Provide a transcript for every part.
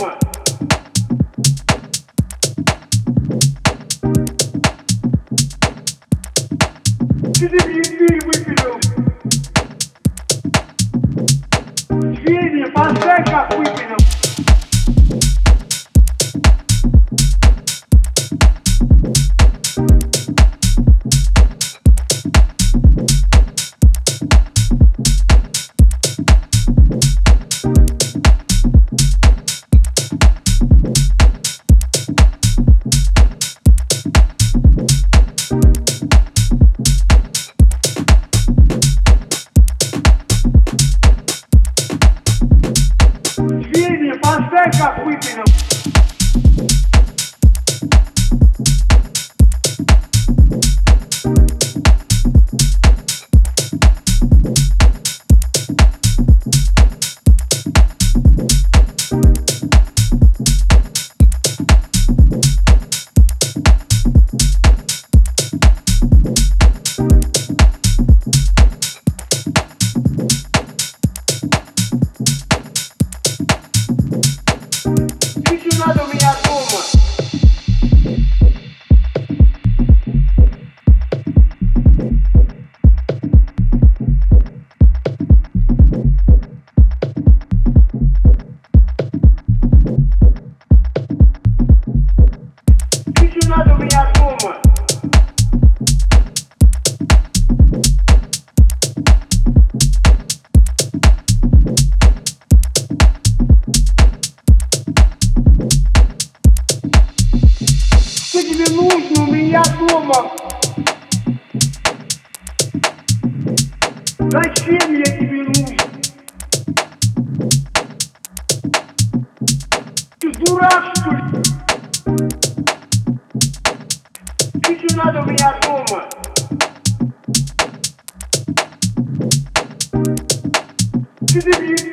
woman. to the.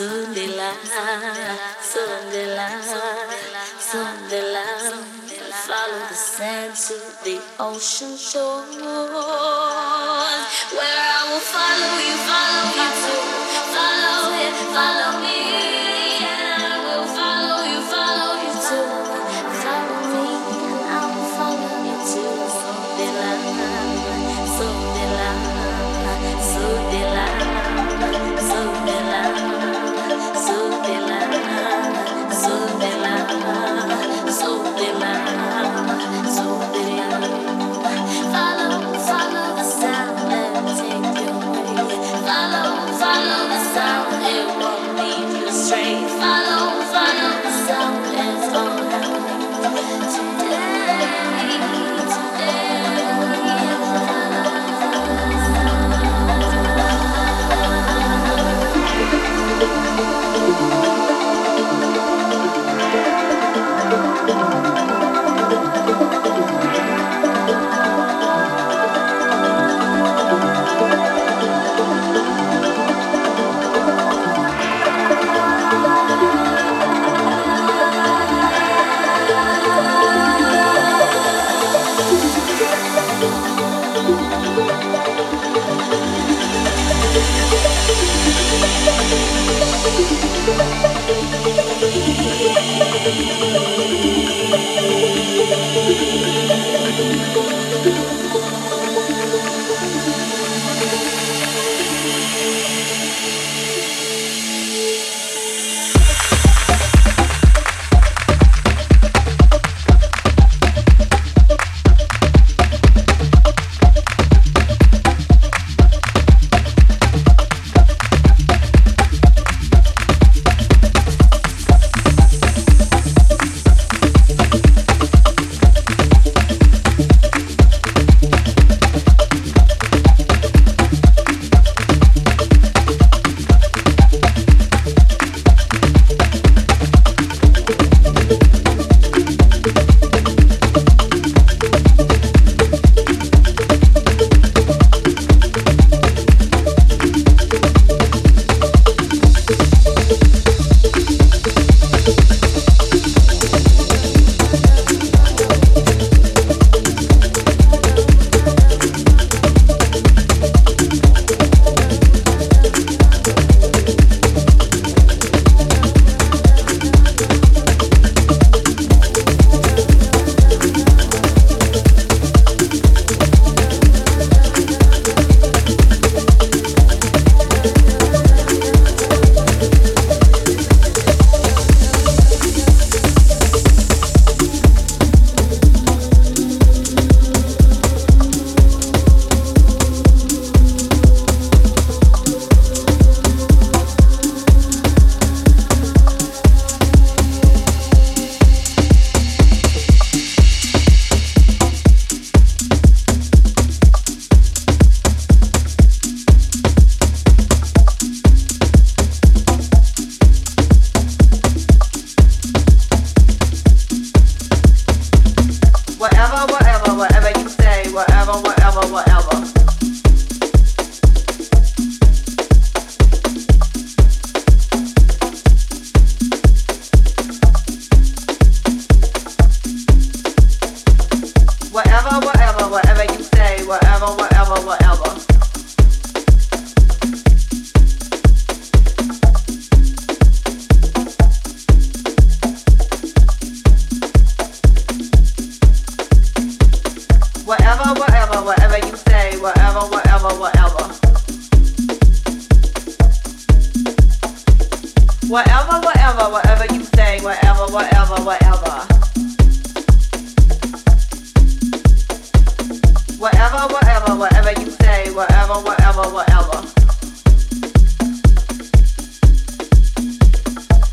Sundilah, Sundilah, Sundilah. Follow the sand to the ocean shore. Where I will follow you, follow you too. Follow it, follow me.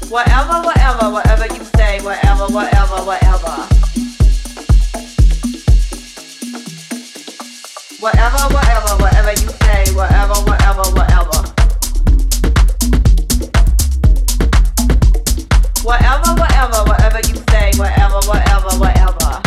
Whatever, whatever, whatever you say, whatever, whatever, whatever. Whatever, whatever, whatever you say, whatever, whatever, whatever. Whatever, whatever, whatever you say, whatever, whatever, whatever.